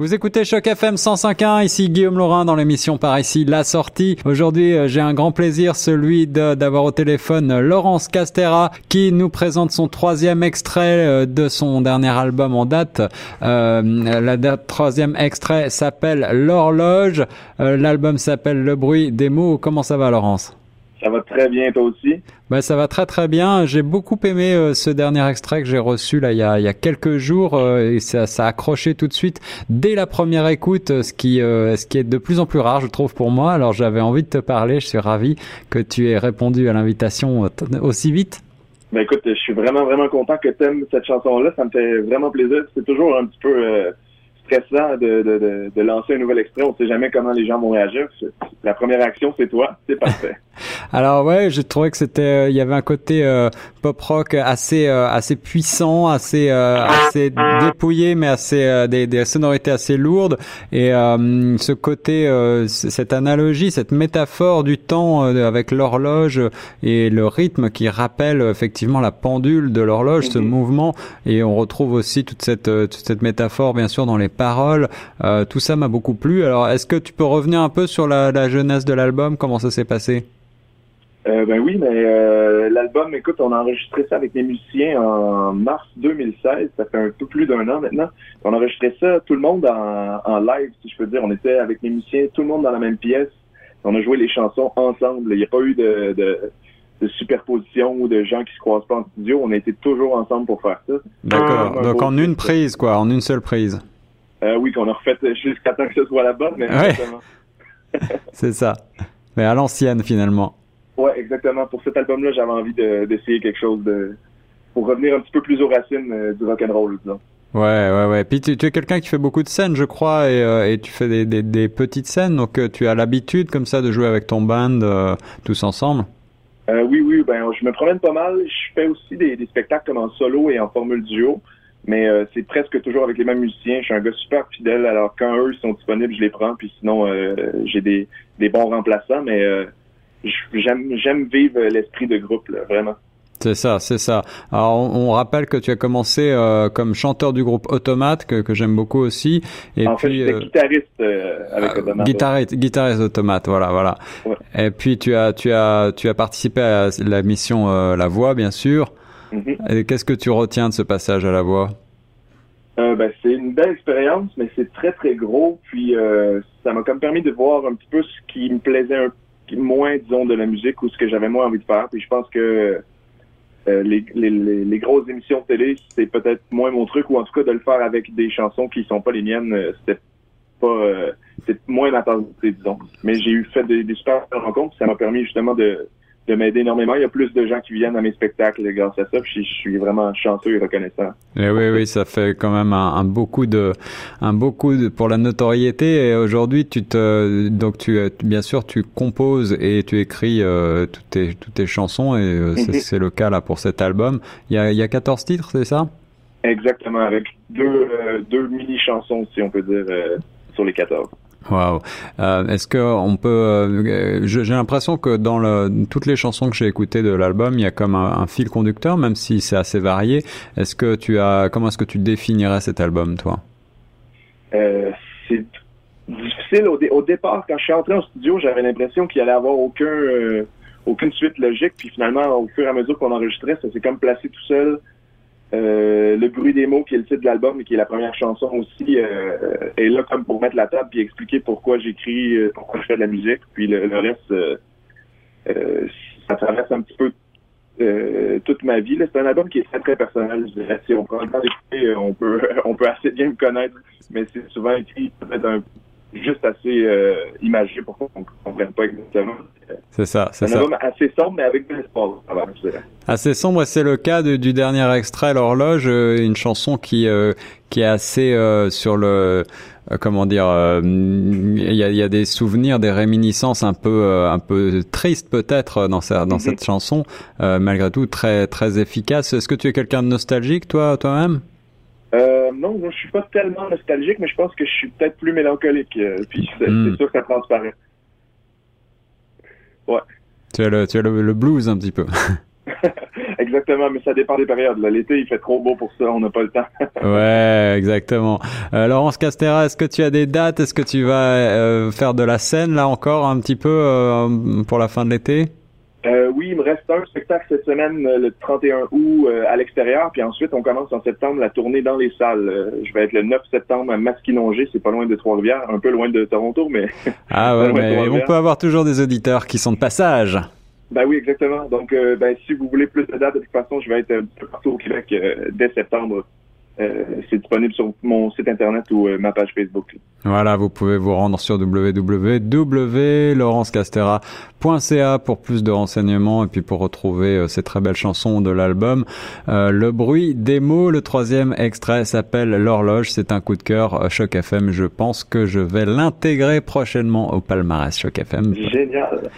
Vous écoutez Choc FM 105.1, ici Guillaume Laurin dans l'émission par ici La Sortie. Aujourd'hui, euh, j'ai un grand plaisir, celui d'avoir au téléphone Laurence Castera qui nous présente son troisième extrait euh, de son dernier album en date. Euh, le troisième extrait s'appelle L'horloge, euh, l'album s'appelle Le bruit des mots. Comment ça va Laurence? Ça va très bien, toi aussi? Ben, ça va très très bien. J'ai beaucoup aimé euh, ce dernier extrait que j'ai reçu là il y a, il y a quelques jours euh, et ça, ça a accroché tout de suite dès la première écoute, ce qui, euh, ce qui est de plus en plus rare, je trouve, pour moi. Alors j'avais envie de te parler. Je suis ravi que tu aies répondu à l'invitation aussi vite. Ben écoute, je suis vraiment vraiment content que tu aimes cette chanson-là. Ça me fait vraiment plaisir. C'est toujours un petit peu stressant de, de, de, lancer un nouvel extrait. On sait jamais comment les gens vont réagir. La première action, c'est toi. C'est parfait. Alors ouais, j'ai trouvé que c'était, euh, il y avait un côté euh, pop rock assez euh, assez puissant, assez assez dépouillé, mais assez des, des, sonorités assez lourdes. Et ce côté, cette analogie, cette métaphore du temps avec l'horloge et le rythme qui rappelle effectivement la pendule de l'horloge, ce mhm. mouvement. Et on retrouve aussi toute cette toute cette métaphore, bien sûr, dans les paroles. tout ça m'a beaucoup plu. Alors, est-ce que tu peux revenir un peu sur la, la jeunesse de l'album? Comment ça s'est passé? Euh, ben oui, mais euh, l'album, écoute, on a enregistré ça avec les musiciens en mars 2016. Ça fait un peu plus d'un an maintenant. On a enregistré ça, tout le monde en, live, si je peux dire. On était avec les musiciens, tout le monde dans la même pièce. On a joué les chansons ensemble. Il n'y a pas eu de, de, superposition ou de gens qui se croisent pas en studio. On a été toujours ensemble pour faire ça. D'accord. Donc en une prise, quoi, en une seule prise. Euh, oui, qu'on a refait jusqu'à temps que ce soit là-bas, mais C'est ça. Mais à l'ancienne, finalement. Ouais, exactement. Pour cet album-là, j'avais envie d'essayer quelque chose de pour revenir un petit peu plus aux racines euh, du rock and roll, disons. Ouais, ouais, ouais. Puis tu, es quelqu'un qui fait beaucoup de scènes, je crois, et, euh, et tu fais des, des, des, petites scènes, donc euh, tu as l'habitude comme ça de jouer avec ton band tous ensemble? oui, oui. Ben, je me promène pas mal. Je fais aussi des, des spectacles comme en solo et en formule duo, mais c'est presque toujours avec les mêmes musiciens. Je suis un gars super fidèle. Alors quand eux sont disponibles, je les prends. Puis sinon, j'ai des, des bons remplaçants, mais j'aime vivre l'esprit de groupe là, vraiment. C'est ça, c'est ça. Alors on, rappelle que tu as commencé euh, comme chanteur du groupe Automate que, que j'aime beaucoup aussi. Et en puis fait, euh, guitariste euh, avec euh, Automate. Guitariste, guitariste Automate, voilà, voilà. Et puis tu as tu as tu as participé à la mission La Voix, bien sûr. Mm-hmm. Qu'est-ce que tu retiens de ce passage à La Voix? Ben, c'est une belle expérience, mais c'est très très gros. Puis ça m'a comme permis de voir un petit peu ce qui me plaisait un peu moins, disons, de la musique ou ce que j'avais moins envie de faire. Puis je pense que euh, les, les, les, grosses émissions de télé, c'est peut-être moins mon truc, ou en tout cas de le faire avec des chansons qui sont pas les miennes, euh, c'était pas euh, c'est moins ma disons. Mais j'ai eu fait des, des super rencontres, ça m'a permis justement de de m'aider énormément. Il y a plus de gens qui viennent à mes spectacles grâce à ça. Puis je suis vraiment chanceux et reconnaissant. Et eh oui, oui, ça fait quand même un, beaucoup de, un beaucoup de, pour la notoriété. Et aujourd'hui, tu te, donc tu, bien sûr, tu composes et tu écris euh, toutes tes, toutes tes chansons et euh, mhm. c'est le cas là pour cet album. Il y a, il y a 14 titres, c'est ça? Exactement, avec deux, euh, deux mini chansons, si on peut dire, sur les 14. Wow. Euh, Est-ce que on peut euh, J'ai l'impression que dans toutes les chansons que j'ai écoutées de l'album, il y a comme un, fil conducteur, même si c'est assez varié. Est-ce que tu as Comment est-ce que tu définirais cet album, toi? Euh, C'est difficile au, départ. Quand je suis entré en studio, j'avais l'impression qu'il allait avoir aucun aucune suite logique. Puis finalement, au fur et à mesure qu'on enregistrait, ça s'est comme placé tout seul. Euh, le bruit des mots, qui est le titre de l'album et qui est la première chanson aussi, euh, est là comme pour mettre la table puis expliquer pourquoi j'écris, euh, pourquoi je fais de la musique. Puis le, reste, euh, ça traverse un petit peu toute ma vie. C'est un album qui est très très personnel. Je dirais. Si on prend le temps d'écouter, on peut on peut assez bien me connaître, mais c'est souvent écrit peut-être un juste assez imagé pour qu'on ne comprenne pas exactement. C'est ça, c'est ça. Un album assez sombre, mais avec de l'espoir. Assez sombre, c'est le cas du dernier extrait, l'horloge, euh, une chanson qui euh, qui est assez euh, sur le comment dire, il y a, y, a, des souvenirs, des réminiscences un peu un peu tristes peut-être dans, dans mm-hmm. cette chanson, malgré tout très très efficace. Est-ce que tu es quelqu'un de nostalgique, toi toi-même? Euh, non, je suis pas tellement nostalgique, mais je pense que je suis peut-être plus mélancolique. Euh, puis c'est hmm. sûr que ça transparaît. Ouais. Tu as le, tu as le, blues un petit peu. Exactement, mais ça dépend des périodes. L'été, il fait trop beau pour ça, on n'a pas le temps. ouais, exactement. Euh, Laurence Castera, est-ce que tu as des dates? Est-ce que tu vas euh, faire de la scène là encore un petit peu euh, pour la fin de l'été? Euh, oui, il me reste un spectacle cette semaine, le 31 août, à l'extérieur, puis ensuite on commence en septembre la tournée dans les salles. je vais être le 9 septembre à Masquinongé, c'est pas loin de Trois-Rivières, un peu loin de Toronto, mais... Ah ouais, mais on peut avoir toujours des auditeurs qui sont de passage. Ben oui, exactement. Donc, euh, ben, si vous voulez plus de dates, de toute façon, je vais être partout au Québec euh, dès septembre. Euh, c'est disponible sur mon site internet ou ma page Facebook. Voilà, vous pouvez vous rendre sur www.laurencecastera.ca pour plus de renseignements et puis pour retrouver ces très belles chansons de l'album. le bruit des mots, le troisième extrait s'appelle L'horloge. C'est un coup de cœur Choc FM. Je pense que je vais l'intégrer prochainement au palmarès Choc FM. Génial.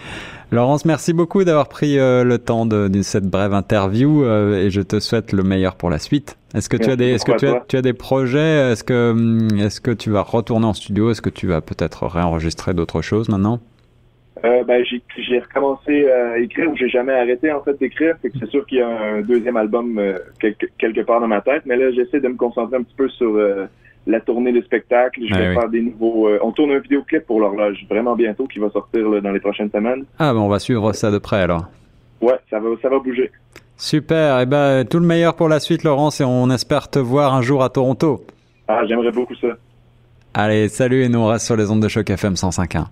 Laurence, merci beaucoup d'avoir pris euh, le temps de, cette brève interview euh, et je te souhaite le meilleur pour la suite. Est-ce que tu as des, est-ce que tu as, tu as, des projets? Est-ce que, hum, est-ce que tu vas retourner en studio? Est-ce que tu vas peut-être réenregistrer d'autres choses maintenant? Euh, ben, j'ai, j'ai recommencé à écrire, j'ai jamais arrêté en fait d'écrire, c'est que c'est sûr qu'il y a un deuxième album quelque, quelque part dans ma tête, mais là j'essaie de me concentrer un petit peu sur la tournée des spectacles. Je vais faire des nouveaux. Euh, on tourne un vidéoclip pour l'horloge vraiment bientôt qui va sortir dans les prochaines semaines. Ah ben on va suivre ça de près alors. Ouais, ça va, ça va bouger. Super. Et eh ben tout le meilleur pour la suite, Laurence, et on espère te voir un jour à Toronto. Ah, j'aimerais beaucoup ça. Allez, salut et nous on reste sur les ondes de choc FM 105.1.